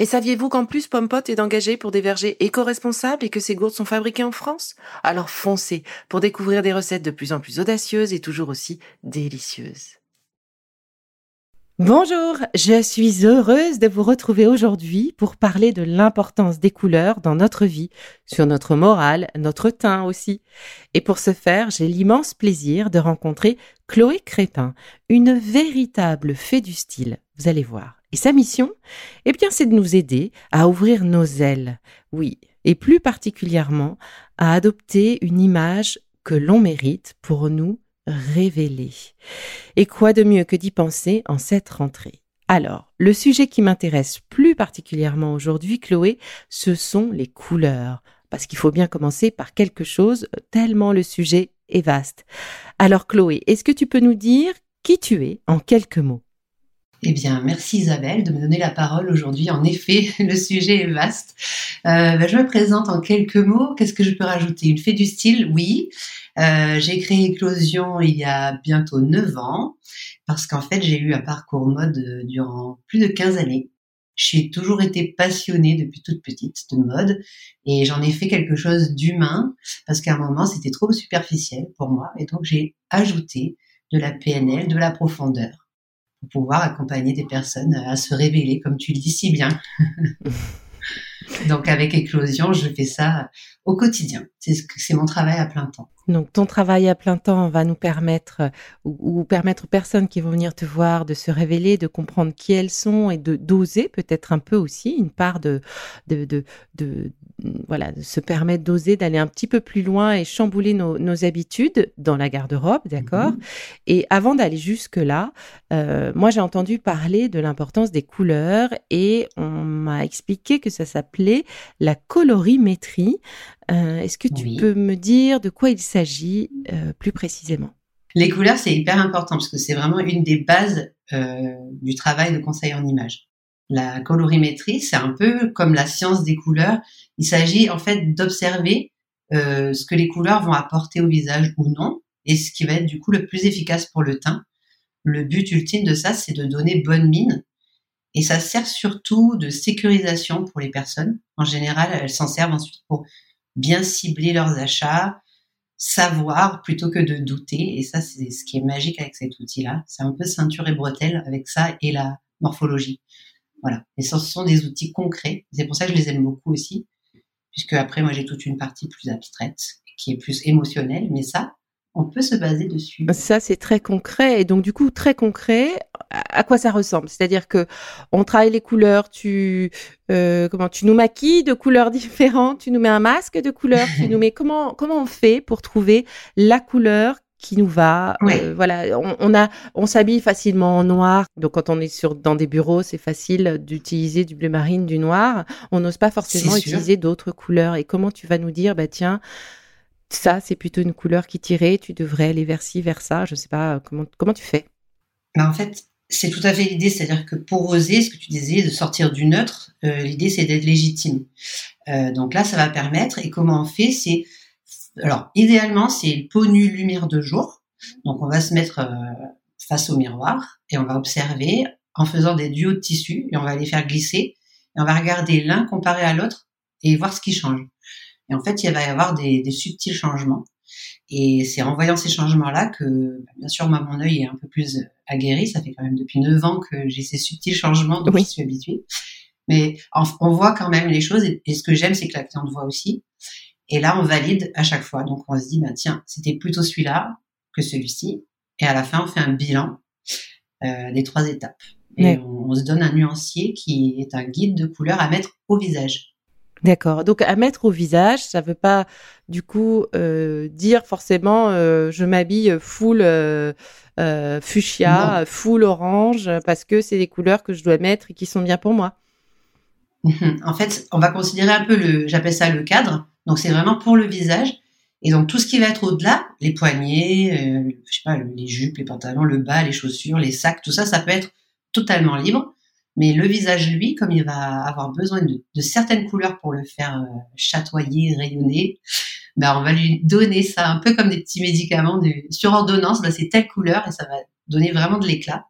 Et saviez-vous qu'en plus Pompot est engagé pour des vergers éco-responsables et que ces gourdes sont fabriquées en France? Alors foncez pour découvrir des recettes de plus en plus audacieuses et toujours aussi délicieuses. Bonjour, je suis heureuse de vous retrouver aujourd'hui pour parler de l'importance des couleurs dans notre vie, sur notre morale, notre teint aussi. Et pour ce faire, j'ai l'immense plaisir de rencontrer Chloé Crépin, une véritable fée du style, vous allez voir. Et sa mission Eh bien, c'est de nous aider à ouvrir nos ailes, oui, et plus particulièrement à adopter une image que l'on mérite pour nous révéler. Et quoi de mieux que d'y penser en cette rentrée? Alors, le sujet qui m'intéresse plus particulièrement aujourd'hui, Chloé, ce sont les couleurs. Parce qu'il faut bien commencer par quelque chose, tellement le sujet est vaste. Alors, Chloé, est-ce que tu peux nous dire qui tu es en quelques mots? Eh bien, merci Isabelle de me donner la parole aujourd'hui. En effet, le sujet est vaste. Euh, ben, je me présente en quelques mots. Qu'est-ce que je peux rajouter? Une fée du style, oui. Euh, j'ai créé Éclosion il y a bientôt 9 ans parce qu'en fait, j'ai eu un parcours mode durant plus de 15 années. J'ai toujours été passionnée depuis toute petite de mode et j'en ai fait quelque chose d'humain parce qu'à un moment, c'était trop superficiel pour moi et donc j'ai ajouté de la PNL, de la profondeur pour pouvoir accompagner des personnes à se révéler, comme tu le dis si bien. Donc avec Éclosion, je fais ça au quotidien. C'est mon travail à plein temps. Donc ton travail à plein temps va nous permettre ou, permettre aux personnes qui vont venir te voir de se révéler, de comprendre qui elles sont et de d'oser peut-être un peu aussi une part de de, de, de voilà, de se permettre d'oser, d'aller un petit peu plus loin et chambouler nos, nos habitudes dans la garde-robe, d'accord? Mhm. Et avant d'aller jusque-là, euh, moi j'ai entendu parler de l'importance des couleurs et on m'a expliqué que ça s'appelait la colorimétrie. Euh, Est-ce que tu peux me dire de quoi il s'agit euh, plus précisément? Les couleurs, c'est hyper important parce que c'est vraiment une des bases euh, du travail de conseil en images. La colorimétrie, c'est un peu comme la science des couleurs. Il s'agit en fait d'observer ce que les couleurs vont apporter au visage ou non, et ce qui va être du coup le plus efficace pour le teint. Le but ultime de ça, c'est de donner bonne mine, et ça sert surtout de sécurisation pour les personnes. En général, elles s'en servent ensuite pour bien cibler leurs achats, savoir plutôt que de douter. Et ça, c'est ce qui est magique avec cet outil-là. C'est un peu ceinture et bretelle avec ça et la morphologie. Voilà. Et ce sont des outils concrets. C'est pour ça que je les aime beaucoup aussi, puisque après, moi, j'ai toute une partie plus abstraite qui est plus émotionnelle. Mais ça, on peut se baser dessus. Ça, c'est très concret. Et donc, du coup, très concret, à quoi ça ressemble C'est-à-dire que on travaille les couleurs, tu euh, comment tu nous maquilles de couleurs différentes, tu nous mets un masque de couleurs, tu nous mets comment comment on fait pour trouver la couleur qui nous va. Euh, voilà, on, a, on s'habille facilement en noir. Donc quand on est sur dans des bureaux, c'est facile d'utiliser du bleu marine, du noir. On n'ose pas forcément utiliser d'autres couleurs. Et comment tu vas nous dire, bah tiens, ça c'est plutôt une couleur qui tirait, tu devrais aller vers ci, vers ça. Je sais pas comment comment tu fais? Bah en fait, c'est tout à fait l'idée, c'est-à-dire que pour oser, ce que tu disais, de sortir du neutre, euh, l'idée c'est d'être légitime. Euh, donc là, ça va permettre. Et comment on fait C'est alors idéalement, c'est peau nue, lumière de jour. Donc on va se mettre euh, face au miroir et on va observer en faisant des duos de tissus et on va les faire glisser et on va regarder l'un comparé à l'autre et voir ce qui change. Et en fait, il va y avoir des, des subtils changements. Et c'est en voyant ces changements-là que, bah, bien sûr, moi, mon œil est un peu plus aguerri. Ça fait quand même depuis neuf ans que j'ai ces subtils changements, donc je suis habituée. Mais on voit quand même les choses. Et, ce que j'aime, c'est que la cliente voit aussi. Et là, on valide à chaque fois. Donc, on se dit, bah, tiens, c'était plutôt celui-là que celui-ci. Et à la fin, on fait un bilan. euh, des trois étapes. Et on, se donne un nuancier qui est un guide de couleur à mettre au visage. D'accord. Donc à mettre au visage, ça veut pas du coup euh, dire forcément euh, je m'habille full euh, fuchsia, full orange parce que c'est des couleurs que je dois mettre et qui sont bien pour moi. En fait, on va considérer un peu le, j'appelle ça le cadre. Donc c'est vraiment pour le visage. Et donc tout ce qui va être au-delà, les poignets, je sais pas, les jupes, les pantalons, le bas, les chaussures, les sacs, tout ça, ça peut être totalement libre. Mais le visage, lui, comme il va avoir besoin de, certaines couleurs pour le faire euh, chatoyer, rayonner, ben on va lui donner ça un peu comme des petits médicaments de, sur ordonnance. Ben c'est telle couleur et ça va donner vraiment de l'éclat.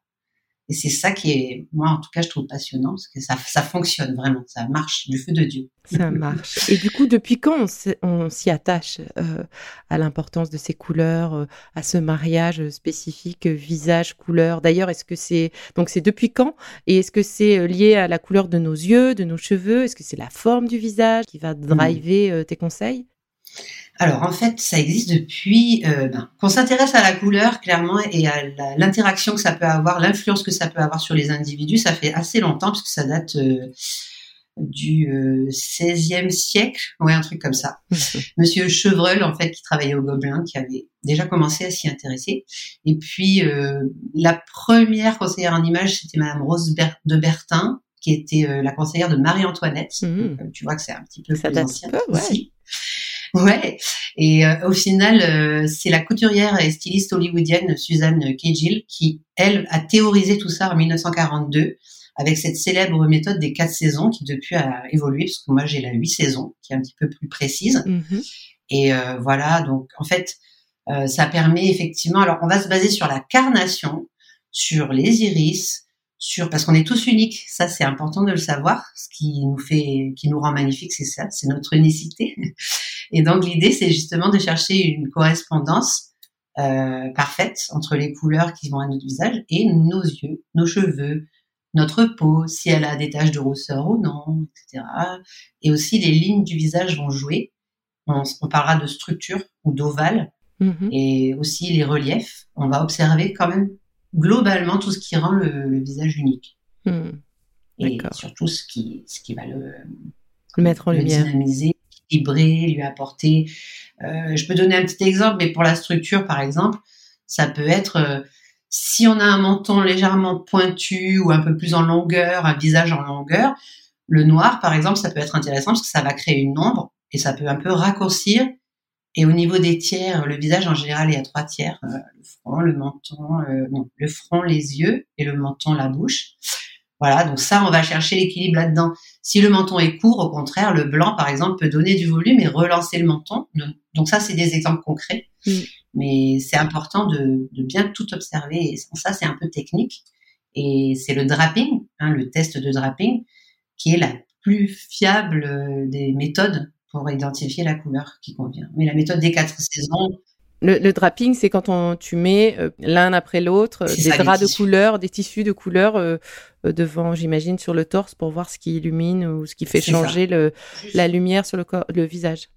Et c'est ça qui est, moi en tout cas, je trouve passionnant parce que ça, ça fonctionne vraiment, ça marche du feu de Dieu. Ça marche. Et du coup, depuis quand on s'y attache euh, à l'importance de ces couleurs, euh, à ce mariage spécifique euh, visage-couleur D'ailleurs, est-ce que c'est donc c'est depuis quand? Et est-ce que c'est lié à la couleur de nos yeux, de nos cheveux? Est-ce que c'est la forme du visage qui va mmh. driver tes conseils? Alors en fait, ça existe depuis euh, ben, qu'on s'intéresse à la couleur clairement et à l'interaction que ça peut avoir, l'influence que ça peut avoir sur les individus. Ça fait assez longtemps parce que ça date euh, du euh, 16e siècle, ouais un truc comme ça. Monsieur Chevreul en fait qui travaillait au Gobelin, qui avait déjà commencé à s'y intéresser. Et puis euh, la première conseillère en image, c'était Madame Rose de Bertin, qui était la conseillère de Marie-Antoinette. Mmh. tu vois que c'est un petit peu ça plus ancien peu, ouais. Ouais. Et euh, au final, euh, c'est la couturière et styliste hollywoodienne Suzanne Cagill qui, elle, a théorisé tout ça en 1942 avec cette célèbre méthode des quatre saisons qui depuis a évolué parce que moi j'ai la huit saisons qui est un petit peu plus précise. Mm-hmm. Et euh, voilà, donc en fait, ça permet effectivement. Alors on va se baser sur la carnation, sur les iris, sur parce qu'on est tous uniques. Ça c'est important de le savoir. Ce qui nous fait, qui nous rend magnifique, c'est ça, c'est notre unicité. Et donc l'idée, c'est justement de chercher une correspondance euh, parfaite entre les couleurs qui vont à notre visage et nos yeux, nos cheveux, notre peau, si elle a des taches de rousseur ou non, etc. Et aussi les lignes du visage vont jouer. On, parlera de structure ou d'ovale mm-hmm. et aussi les reliefs. On va observer quand même globalement tout ce qui rend le, visage unique. Mm. Et surtout ce qui, ce qui va le, le mettre en lumière. dynamiser lui apporter. Euh, je peux donner un petit exemple, mais pour la structure, par exemple, ça peut être euh, si on a un menton légèrement pointu ou un peu plus en longueur, un visage en longueur, le noir, par exemple, ça peut être intéressant parce que ça va créer une ombre et ça peut un peu raccourcir. Et au niveau des tiers, le visage en général, y a trois tiers euh, le front, le menton, non, le front, les yeux et le menton, la bouche. Voilà, donc ça, on va chercher l'équilibre là-dedans. Si le menton est court, au contraire, le blanc, par exemple, peut donner du volume et relancer le menton. Donc ça, c'est des exemples concrets. Mm. Mais c'est important de, bien tout observer. Et ça, c'est un peu technique. Et c'est le draping, hein, le test de draping, qui est la plus fiable euh, des méthodes pour identifier la couleur qui convient. Mais la méthode des quatre saisons, le, draping, c'est quand on, tu mets euh, l'un après l'autre euh, des draps de couleur, des tissus de couleur euh, devant, j'imagine, sur le torse pour voir ce qui illumine ou ce qui fait changer le, la lumière sur le, corps, le visage.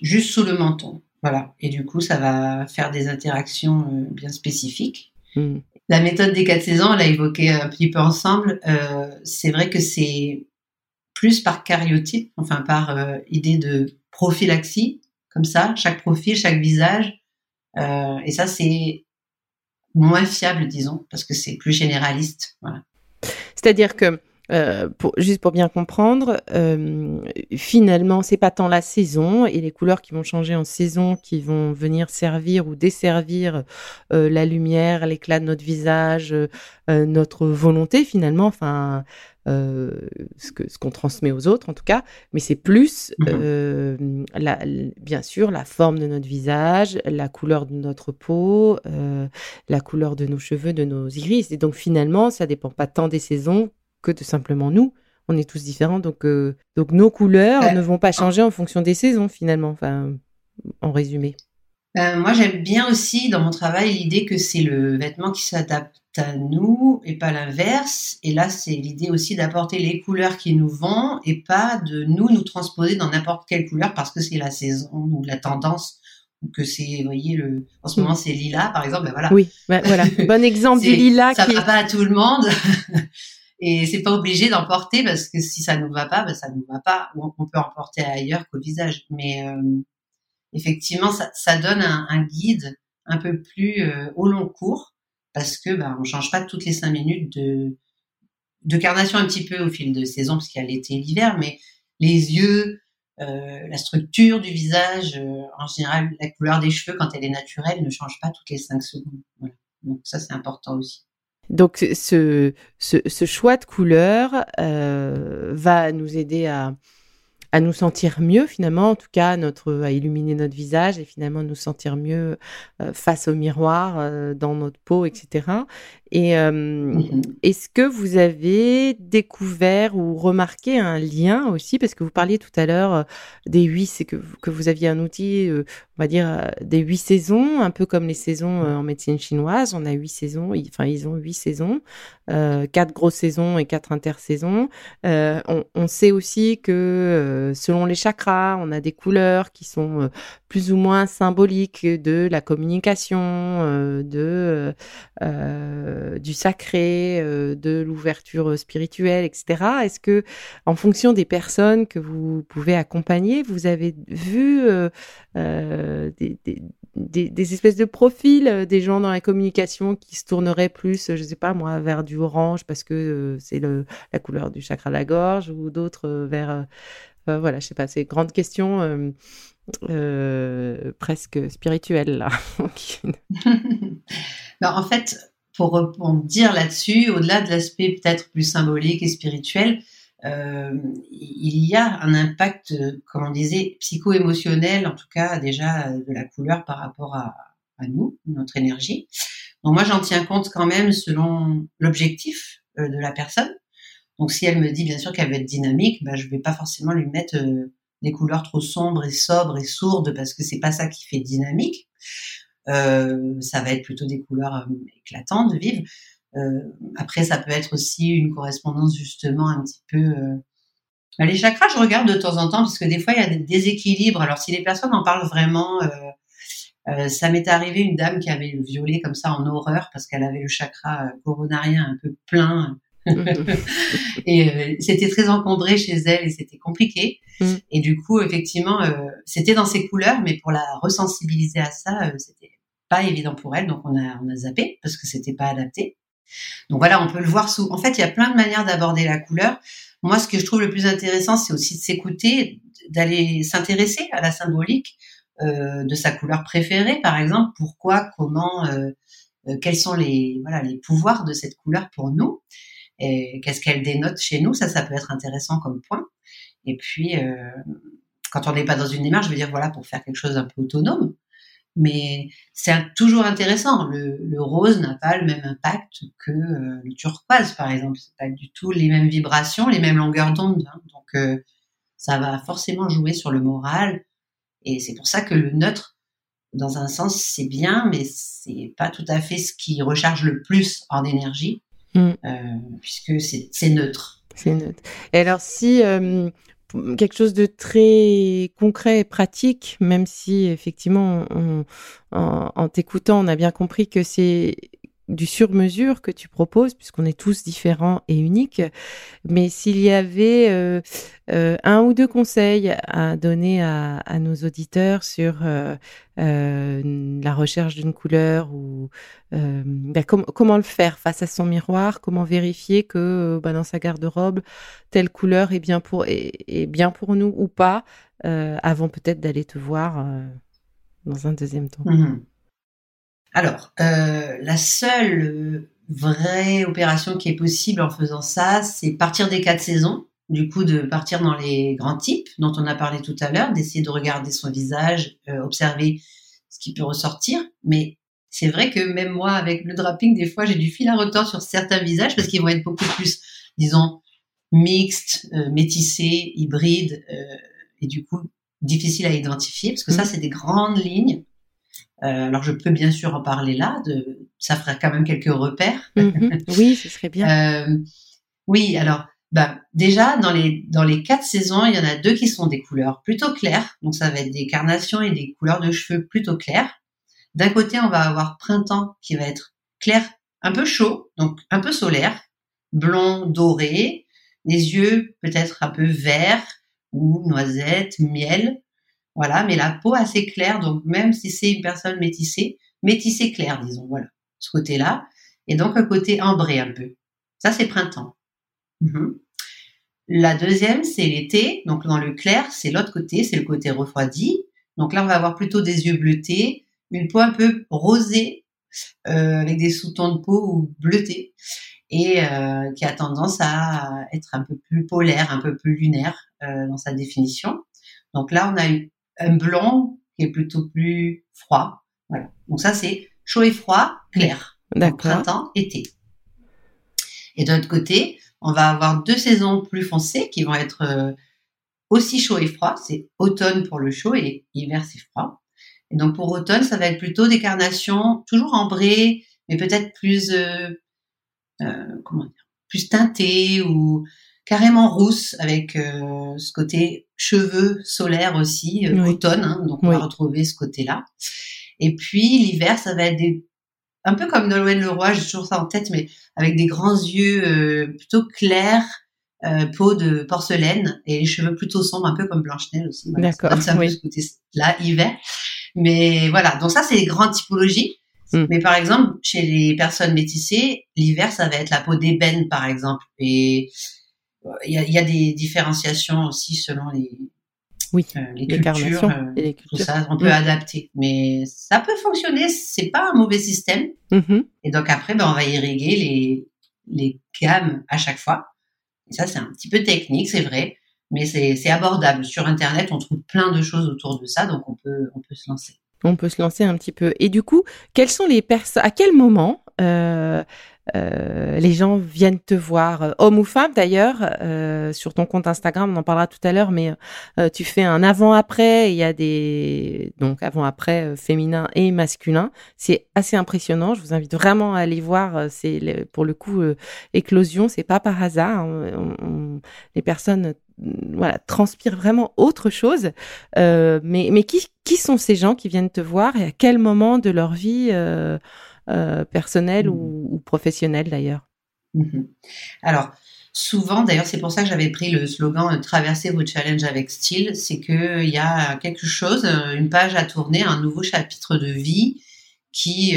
Juste sous le menton, voilà. Et du coup, ça va faire des interactions bien spécifiques. Hmm. La méthode des quatre saisons, on l'a évoqué un petit peu ensemble. c'est vrai que c'est plus par cariotype, enfin par idée de prophylaxie, comme ça, chaque profil, chaque visage euh, et ça, c'est moins fiable, disons, parce que c'est plus généraliste. Voilà. C'est-à-dire que euh, pour, juste pour bien comprendre, euh, finalement, c'est pas tant la saison et les couleurs qui vont changer en saison qui vont venir servir ou desservir euh, la lumière, l'éclat de notre visage, notre volonté finalement. Enfin, ce que ce qu'on transmet aux autres en tout cas, mais c'est plus la, bien sûr la forme de notre visage, la couleur de notre peau, la couleur de nos cheveux, de nos iris. Et donc finalement, ça dépend pas tant des saisons que de simplement nous. On est tous différents, donc donc nos couleurs ne vont pas changer en fonction des saisons finalement. Enfin, en résumé. moi, j'aime bien aussi dans mon travail l'idée que c'est le vêtement qui s'adapte à nous et pas l'inverse. Et là, c'est l'idée aussi d'apporter les couleurs qui nous vont et pas de nous nous transposer dans n'importe quelle couleur parce que c'est la saison ou la tendance que c'est, vous voyez, le, en ce moment c'est lila, par exemple, ben voilà. Oui, ben voilà, bon exemple du lilas. Ça qui... va pas à tout le monde. Et c'est pas obligé d'en porter parce que si ça nous va pas, ben ça nous va pas. On, peut en porter ailleurs qu'au visage. Mais euh, effectivement, ça, donne un, guide un peu plus euh, au long cours parce que ben, on change pas toutes les cinq minutes de, de carnation un petit peu au fil de saison parce qu'il y a l'été et l'hiver, mais les yeux, euh, la structure du visage, en général, la couleur des cheveux quand elle est naturelle ne change pas toutes les cinq secondes. Voilà. Donc ça c'est important aussi. Donc ce, ce, ce, choix de couleur euh, va nous aider à, à nous sentir mieux finalement, en tout cas notre, à illuminer notre visage et finalement nous sentir mieux euh, face au miroir, euh, dans notre peau, etc. Et euh, mmh est-ce que vous avez découvert ou remarqué un lien aussi, parce que vous parliez tout à l'heure des huit, c'est que, que vous aviez un outil, on va dire, euh, des huit saisons, un peu comme les saisons en médecine chinoise. On a huit saisons, enfin ils ont huit saisons, euh, quatre grosses saisons et quatre intersaisons. Euh, on, on, sait aussi que selon les chakras, on a des couleurs qui sont plus ou moins symboliques de la communication, de euh, du sacré, euh, de l'ouverture spirituelle, etc. Est-ce que, en fonction des personnes que vous pouvez accompagner, vous avez vu euh, des, espèces de profils des gens dans la communication qui se tourneraient plus, je sais pas moi, vers du orange parce que c'est la couleur du chakra de la gorge, ou d'autres vers voilà, je sais pas, c'est grande question euh, presque spirituelle là. ben, en fait, pour répondre là-dessus, au-delà de l'aspect peut-être plus symbolique et spirituel, euh, il y a un impact, comme on disait, psycho-émotionnel, en tout cas déjà de la couleur par rapport à, à nous, notre énergie. Donc moi, j'en tiens compte quand même selon l'objectif euh, de la personne. Donc si elle me dit bien sûr qu'elle veut être dynamique, ben, je vais pas forcément lui mettre euh, des couleurs trop sombres et sobres et sourdes parce que c'est pas ça qui fait dynamique. Euh, ça va être plutôt des couleurs euh, éclatantes, vives. Euh, après, ça peut être aussi une correspondance justement un petit peu. Bah, les chakras, je regarde de temps en temps parce que des fois il y a des déséquilibres. Alors si les personnes en parlent vraiment, ça m'est arrivé une dame qui avait le violet comme ça en horreur parce qu'elle avait le chakra coronarien un peu plein. et c'était très encombré chez elle et c'était compliqué. Mm. Et du coup, effectivement, c'était dans ses couleurs, mais pour la resensibiliser à ça, c'était pas évident pour elle, donc on a, on a zappé parce que c'était pas adapté. Donc voilà, on peut le voir sous. En fait, il y a plein de manières d'aborder la couleur. Moi, ce que je trouve le plus intéressant, c'est aussi de s'écouter, d'aller s'intéresser à la symbolique euh, de sa couleur préférée, par exemple. Pourquoi, comment, euh, euh, quels sont les voilà les pouvoirs de cette couleur pour nous? Et qu'est-ce qu'elle dénote chez nous? Ça, ça peut être intéressant comme point. Et puis, euh, quand on n'est pas dans une démarche, je veux dire voilà pour faire quelque chose un peu autonome mais c'est toujours intéressant. Le, le rose n'a pas le même impact que euh, le turquoise, par exemple. C'est pas du tout les mêmes vibrations, les mêmes longueurs d'onde. Hein. Donc, euh, ça va forcément jouer sur le moral. Et c'est pour ça que le neutre, dans un sens, c'est bien, mais c'est pas tout à fait ce qui recharge le plus en énergie, mm. euh, puisque c'est neutre. C'est neutre. Et alors, si quelque chose de très concret et pratique, même si effectivement, on, en, en t'écoutant, on a bien compris que c'est du sur-mesure que tu proposes, puisqu'on est tous différents et uniques. Mais s'il y avait euh, euh, un ou deux conseils à donner à, nos auditeurs sur euh, la recherche d'une couleur ou ben, com comment le faire face à son miroir, comment vérifier que ben, dans sa garde-robe telle couleur est bien pour est, est bien pour nous ou pas, avant peut-être d'aller te voir dans un deuxième temps. Mmh alors, euh, la seule vraie opération qui est possible en faisant ça, c'est partir des quatre saisons. Du coup, de partir dans les grands types dont on a parlé tout à l'heure, d'essayer de regarder son visage, euh, observer ce qui peut ressortir. Mais c'est vrai que même moi, avec le draping, des fois, j'ai du fil à retordre sur certains visages parce qu'ils vont être beaucoup plus, disons, mixtes, euh, métissés, hybrides, euh, et du coup, difficiles à identifier parce que ça, mmh. c'est des grandes lignes alors je peux bien sûr en parler là, de, ça ferait quand même quelques repères. -hmm. Oui, ce serait bien. euh, oui, alors ben, déjà, dans les, dans les quatre saisons, il y en a deux qui sont des couleurs plutôt claires. Donc, ça va être des carnations et des couleurs de cheveux plutôt claires. D'un côté, on va avoir printemps qui va être clair, un peu chaud, donc un peu solaire, blond, doré, les yeux peut-être un peu verts ou noisette, miel. Voilà, mais la peau assez claire, donc même si c'est une personne métissée, métissée claire, disons, voilà, ce côté-là. Et donc un côté ambré un peu. Ça, c'est printemps. Mhm. La deuxième, c'est l'été. Donc dans le clair, c'est l'autre côté, c'est le côté refroidi. Donc là, on va avoir plutôt des yeux bleutés, une peau un peu rosée, euh, avec des sous-tons de peau ou bleutés, et euh, qui a tendance à être un peu plus polaire, un peu plus lunaire euh, dans sa définition. Donc là, on a un blanc qui est plutôt plus froid. Voilà. Donc ça, c'est chaud et froid, clair. D'accord. Printemps, été. Et de l'autre côté, on va avoir deux saisons plus foncées qui vont être euh, aussi chaud et froid. C'est automne pour le chaud et hiver c'est froid. Et donc pour automne, ça va être plutôt des carnations toujours ambrées, mais peut-être plus euh, euh, comment dire, plus teintées ou carrément rousses avec ce côté cheveux solaires aussi automne. Hein. donc on va retrouver ce côté-là. Et puis l'hiver, ça va être des un peu comme Nolwenn Leroy, j'ai toujours ça en tête, mais avec des grands yeux euh, plutôt clairs, euh, peau de porcelaine et les cheveux plutôt sombres, un peu comme Blanche-Neige aussi. D'accord. Oui. là, hiver. Mais voilà, donc ça, c'est les grandes typologies. Hmm. Mais par exemple, chez les personnes métissées, l'hiver, ça va être la peau d'ébène, par exemple. Et il y a, y a, des différenciations aussi selon les, oui, euh, les, cultures, euh, tout ça, on peut adapter. Mais ça peut fonctionner, c'est pas un mauvais système. Mm-hmm. Et donc après, ben, on va irriguer les, les gammes à chaque fois. Et ça, c'est un petit peu technique, c'est vrai, mais c'est abordable. Sur Internet, on trouve plein de choses autour de ça, donc on peut, on peut se lancer. On peut se lancer un petit peu. Et du coup, quelles sont les personnes, à quel moment euh, euh, les gens viennent te voir, euh, homme ou femme d'ailleurs, euh, sur ton compte Instagram, on en parlera tout à l'heure, mais tu fais un avant-après, il y a des donc avant-après féminin et masculin. C'est assez impressionnant. Je vous invite vraiment à aller voir. C'est pour le coup éclosion, c'est pas par hasard. Hein. les personnes voilà, transpirent vraiment autre chose. mais mais qui, qui sont ces gens qui viennent te voir et à quel moment de leur vie euh, personnel ou, mmh. professionnel d'ailleurs mmh Alors, souvent, d'ailleurs, c'est pour ça que j'avais pris le slogan euh, Traverser vos challenges avec style, c'est qu'il y a quelque chose, euh, une page à tourner, un nouveau chapitre de vie qui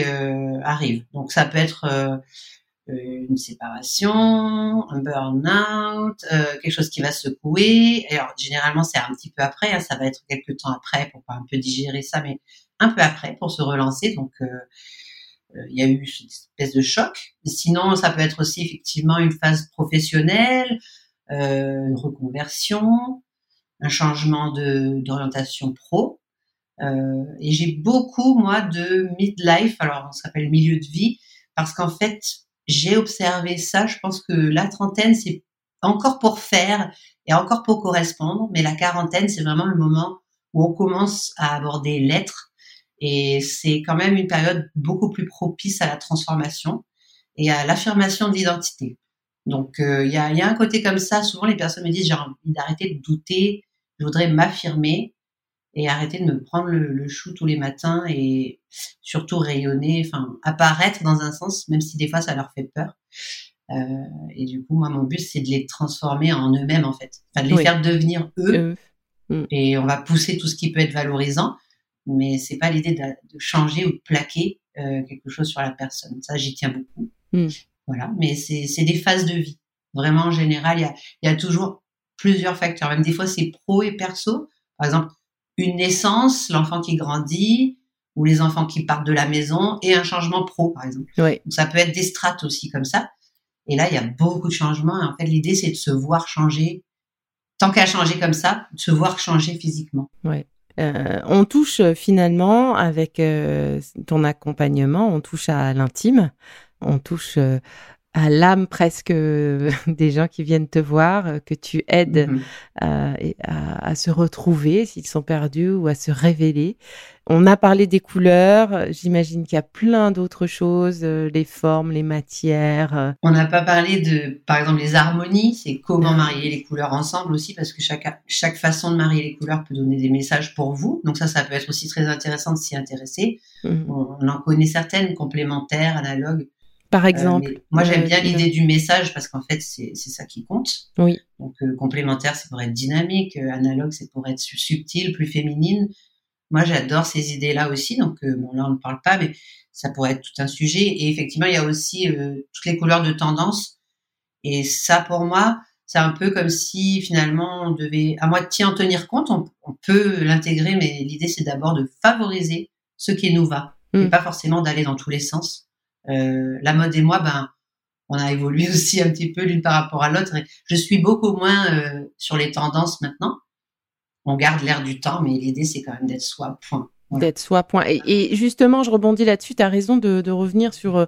arrive. Donc, ça peut être une séparation, un burn-out, quelque chose qui va secouer. Alors, généralement, c'est un petit peu après, hein, ça va être quelques temps après pour un peu digérer ça, mais un peu après pour se relancer. Donc, euh, il y a eu une espèce de choc. Sinon, ça peut être aussi effectivement une phase professionnelle, euh, une reconversion, un changement d'orientation pro. Euh, et j'ai beaucoup moi de midlife, alors on s'appelle milieu de vie, parce qu'en fait j'ai observé ça. Je pense que la trentaine c'est encore pour faire et encore pour correspondre, mais la quarantaine c'est vraiment le moment où on commence à aborder l'être et c'est quand même une période beaucoup plus propice à la transformation et à l'affirmation de l'identité. Donc euh, il y, a, y, a, un côté comme ça. Souvent les personnes me disent j'ai envie d'arrêter de douter, je voudrais m'affirmer et arrêter de me prendre le, le, chou tous les matins et surtout rayonner, enfin apparaître dans un sens, même si des fois ça leur fait peur. Euh, et du coup, moi, mon but, c'est de les transformer en eux-mêmes, en fait. Enfin, de les faire devenir eux. Mm. Et on va pousser tout ce qui peut être valorisant mais c'est pas l'idée de, changer ou de plaquer euh, quelque chose sur la personne. Ça, j'y tiens beaucoup. Hmm. Voilà, mais c'est des phases de vie. Vraiment, en général, il y a, y a toujours plusieurs facteurs. Même des fois, c'est pro et perso. Par exemple, une naissance, l'enfant qui grandit, ou les enfants qui partent de la maison, et un changement pro, par exemple. Oui. Donc, ça peut être des strates aussi comme ça. Et là, il y a beaucoup de changements. Et en fait, l'idée, c'est de se voir changer. Tant qu'à changer comme ça, de se voir changer physiquement. Ouais. Euh, on touche euh, finalement avec euh, ton accompagnement, on touche à l'intime, on touche à l'âme presque des gens qui viennent te voir, que tu aides mm-hmm. à, à, se retrouver s'ils sont perdus ou à se révéler. On a parlé des couleurs, j'imagine qu'il y a plein d'autres choses, euh, les formes, les matières. Euh. On n'a pas parlé de, par exemple, les harmonies, c'est comment marier les couleurs ensemble aussi, parce que chaque, chaque façon de marier les couleurs peut donner des messages pour vous. Donc ça, ça peut être aussi très intéressant de s'y intéresser. Mmh. On, en connaît certaines complémentaires, analogues. Par euh, exemple. moi, j'aime bien l'idée du message parce qu'en fait, c'est ça qui compte. Oui. Donc, complémentaire, c'est pour être dynamique. analogue, c'est pour être subtil, plus féminine. Moi, j'adore ces idées-là aussi. Donc, euh, bon, là, on ne parle pas, mais ça pourrait être tout un sujet. Et effectivement, il y a aussi euh, toutes les couleurs de tendance. Et ça, pour moi, c'est un peu comme si finalement on devait à moitié en tenir compte. On, peut l'intégrer, mais l'idée, c'est d'abord de favoriser ce qui nous va, et mm. pas forcément d'aller dans tous les sens. Euh, la mode et moi, ben, on a évolué aussi un petit peu l'une par rapport à l'autre. Je suis beaucoup moins euh, sur les tendances maintenant on garde l'air du temps, mais l'idée, c'est quand même d'être soi, point. D'être soi, point. Et, justement, je rebondis là-dessus, tu as raison de, revenir sur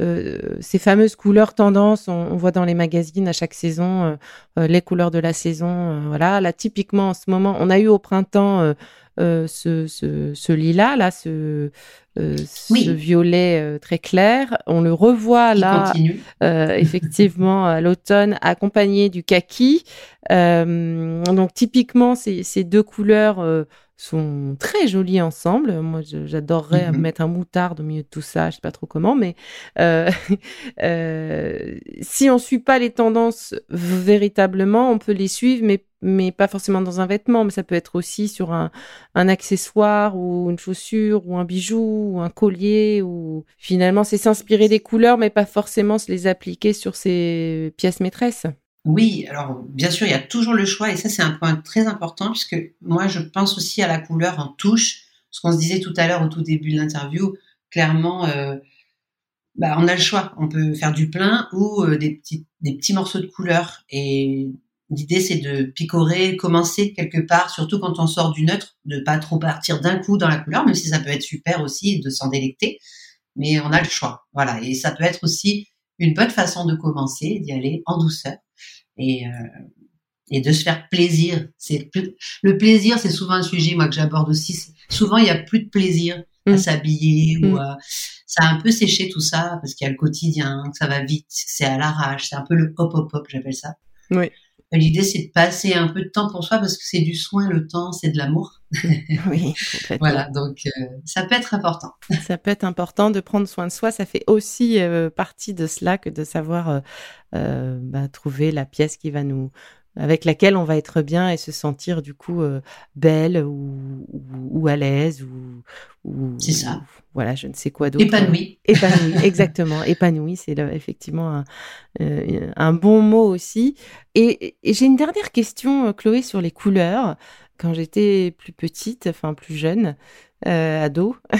euh, ces fameuses couleurs tendances. On, voit dans les magazines à chaque saison les couleurs de la saison. voilà, là, typiquement, en ce moment, on a eu au printemps ce, ce, lilas, là, ce, ce violet très clair. On le revoit là, effectivement, à l'automne, accompagné du kaki. donc, typiquement, ces, ces deux couleurs sont très jolis ensemble. Moi, j'adorerais mhm. mettre un moutarde au milieu de tout ça. Je sais pas trop comment, mais euh, euh, si on suit pas les tendances véritablement, on peut les suivre, mais mais pas forcément dans un vêtement, mais ça peut être aussi sur un, un accessoire ou une chaussure ou un bijou ou un collier ou finalement c'est s'inspirer des couleurs mais pas forcément se les appliquer sur ses pièces maîtresses. Oui, alors bien sûr, il y a toujours le choix et ça c'est un point très important puisque moi je pense aussi à la couleur en touche. Ce qu'on se disait tout à l'heure au tout début de l'interview, clairement, euh, bah, on a le choix. On peut faire du plein ou euh, des, petits, des petits morceaux de couleur. Et l'idée c'est de picorer, commencer quelque part, surtout quand on sort du neutre, de pas trop partir d'un coup dans la couleur, même si ça peut être super aussi de s'en délecter. Mais on a le choix. Voilà. Et ça peut être aussi une bonne façon de commencer, d'y aller en douceur et, euh, et de se faire plaisir. C'est le plaisir, c'est souvent un sujet moi que j'aborde aussi. Souvent, il y a plus de plaisir à mm. s'habiller ou mm. ça a un peu séché tout ça parce qu'il y a le quotidien, ça va vite, c'est à l'arrache, c'est un peu le hop hop hop, j'appelle ça. Oui. L'idée, c'est de passer un peu de temps pour soi parce que c'est du soin, le temps, c'est de l'amour. oui, Voilà, donc euh, ça peut être important. Ça peut être important de prendre soin de soi. Ça fait aussi euh, partie de cela que de savoir euh, bah, trouver la pièce qui va nous avec laquelle on va être bien et se sentir du coup belle ou, ou, à l'aise ou, ou c'est ça. voilà je ne sais quoi d'autre. Épanouie. Épanouie exactement. Épanouie c'est effectivement un, un, bon mot aussi. Et, et j'ai une dernière question Chloé sur les couleurs. Quand j'étais plus petite, enfin plus jeune, euh, ado,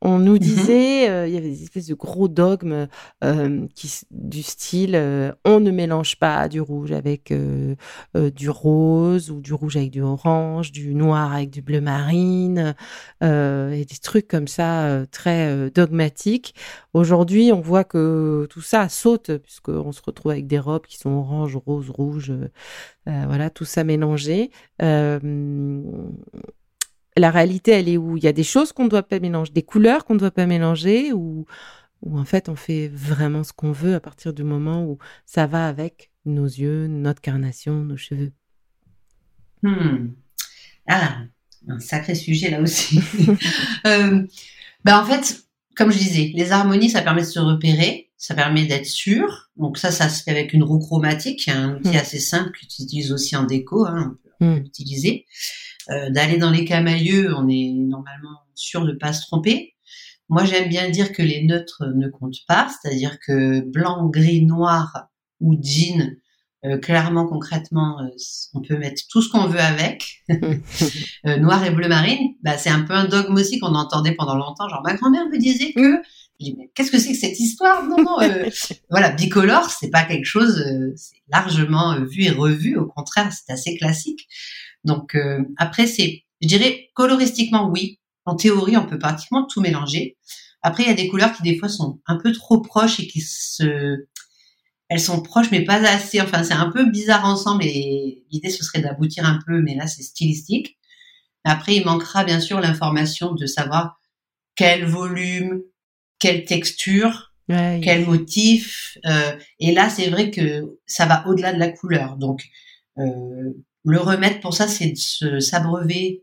on nous mmh disait, euh, il y avait des espèces de gros dogmes euh, qui, du style, euh, on ne mélange pas du rouge avec du rose ou du rouge avec du orange, du noir avec du bleu marine, et des trucs comme ça très dogmatiques. Aujourd'hui, on voit que tout ça saute puisqu'on se retrouve avec des robes qui sont orange, rose, rouge, voilà, tout ça mélangé la réalité, elle est où? Il y a des choses qu'on ne doit pas mélanger, des couleurs qu'on ne doit pas mélanger, ou, en fait on fait vraiment ce qu'on veut à partir du moment où ça va avec nos yeux, notre carnation, nos cheveux. Hmm. Ah, un sacré sujet là aussi. euh, bah en fait, comme je disais, les harmonies, ça permet de se repérer, ça permet d'être sûr. Donc ça, ça se fait avec une roue chromatique, un outil hmm. assez simple qu'on utilise aussi en déco, hein, hmm. Euh, d'aller dans les camailleux, on est normalement sûr de pas se tromper. Moi, j'aime bien dire que les neutres ne comptent pas, c'est-à-dire que blanc, gris, noir ou jean, euh, clairement, concrètement, euh, on peut mettre tout ce qu'on veut avec. noir et bleu marine, bah, c'est un peu un dogme aussi qu'on entendait pendant longtemps. Genre, ma grand-mère me disait que qu'est-ce que c'est que cette histoire? Non, non. voilà, bicolore, c'est pas quelque chose, c'est largement vu et revu. Au contraire, c'est assez classique. Donc euh, après, c'est, je dirais, coloristiquement, oui. En théorie, on peut pratiquement tout mélanger. Après, il y a des couleurs qui des fois sont un peu trop proches et qui se elles sont proches mais pas assez. Enfin, c'est un peu bizarre ensemble et l'idée ce serait d'aboutir un peu, mais là c'est stylistique. Après, il manquera bien sûr l'information de savoir quel volume, quelle texture, quel motif. Euh, et là, c'est vrai que ça va au-delà de la couleur. Donc, euh, le remède pour ça, c'est de s'abreuver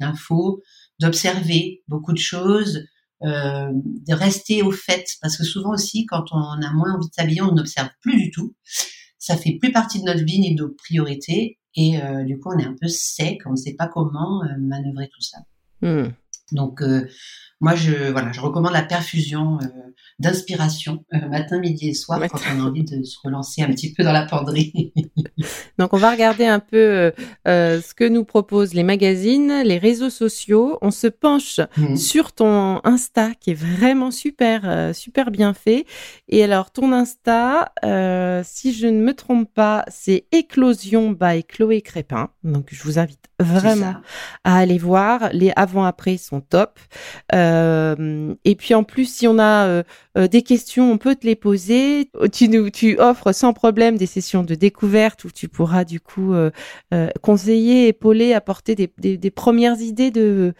d'infos, d'observer beaucoup de choses, euh, de rester au fait, parce que souvent aussi, quand on a moins envie de s'habiller, on n'observe plus du tout. Ça fait plus partie de notre vie ni de nos priorités, et euh, du coup, on est un peu sec, on ne sait pas comment euh, manœuvrer tout ça. Hmm. Donc, euh, moi, je voilà, je recommande la perfusion d'inspiration matin, midi et soir quand on a envie de se relancer un petit peu dans la penderie. Donc, on va regarder un peu euh, ce que nous proposent les magazines, les réseaux sociaux. On se penche mmh. sur ton Insta qui est vraiment super, super bien fait. Et alors, ton Insta, si je ne me trompe pas, c'est Éclosion by Chloé Crépin. Donc, je vous invite vraiment à aller voir. Les avant-après sont top. Euh, et puis en plus, si on a euh, euh, des questions, on peut te les poser. Tu nous, tu offres sans problème des sessions de découverte où tu pourras du coup conseiller, épauler, apporter des, premières idées de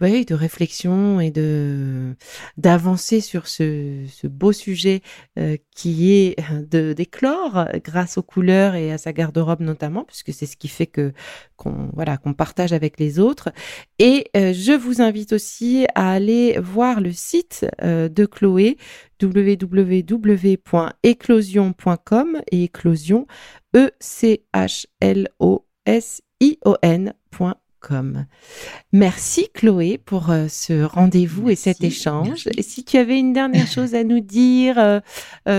oui, de réflexion et de d'avancer sur ce, beau sujet qui est de d'éclore grâce aux couleurs et à sa garde-robe notamment, puisque c'est ce qui fait que qu'on voilà qu'on partage avec les autres. Et je vous invite aussi à aller voir le site euh, de Chloé www.éclosion.com et éclosion e c h l o s i o n.com. Merci Chloé pour euh, ce rendez-vous et cet échange. Et si tu avais une dernière chose à nous dire euh,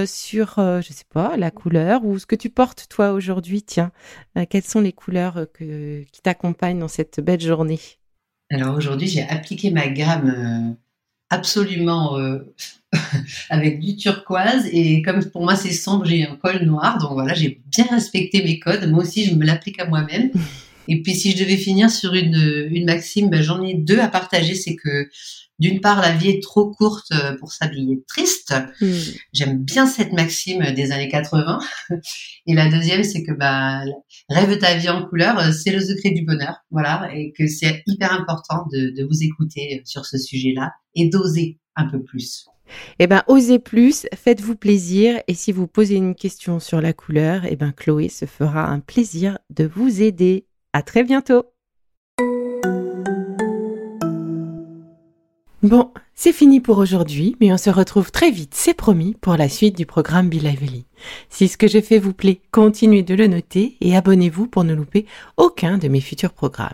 sur, je sais pas, la couleur ou ce que tu portes toi aujourd'hui, tiens, quelles sont les couleurs que, qui t'accompagnent dans cette belle journée? Alors aujourd'hui, j'ai appliqué ma gamme euh, absolument euh, avec du turquoise et comme pour moi c'est sombre, j'ai un col noir. Donc voilà, j'ai bien respecté mes codes. Moi aussi, je me l'applique à moi-même. Et puis si je devais finir sur une, une maxime, ben, j'en ai deux à partager. C'est que d'une part, la vie est trop courte euh, pour s'habiller triste. Hmm. J'aime bien cette maxime des années 80. Et la deuxième, c'est que bah, rêve ta vie en couleur, euh, c'est le secret du bonheur. Voilà. Et que c'est hyper important de, de vous écouter sur ce sujet-là et d'oser un peu plus. Eh ben, osez plus, faites-vous plaisir. Et si vous posez une question sur la couleur, eh ben, Chloé se fera un plaisir de vous aider. À très bientôt. Bon, c'est fini pour aujourd'hui, mais on se retrouve très vite, c'est promis, pour la suite du programme Be Lively. Si ce que je fais vous plaît, continuez de le noter et abonnez-vous pour ne louper aucun de mes futurs programmes.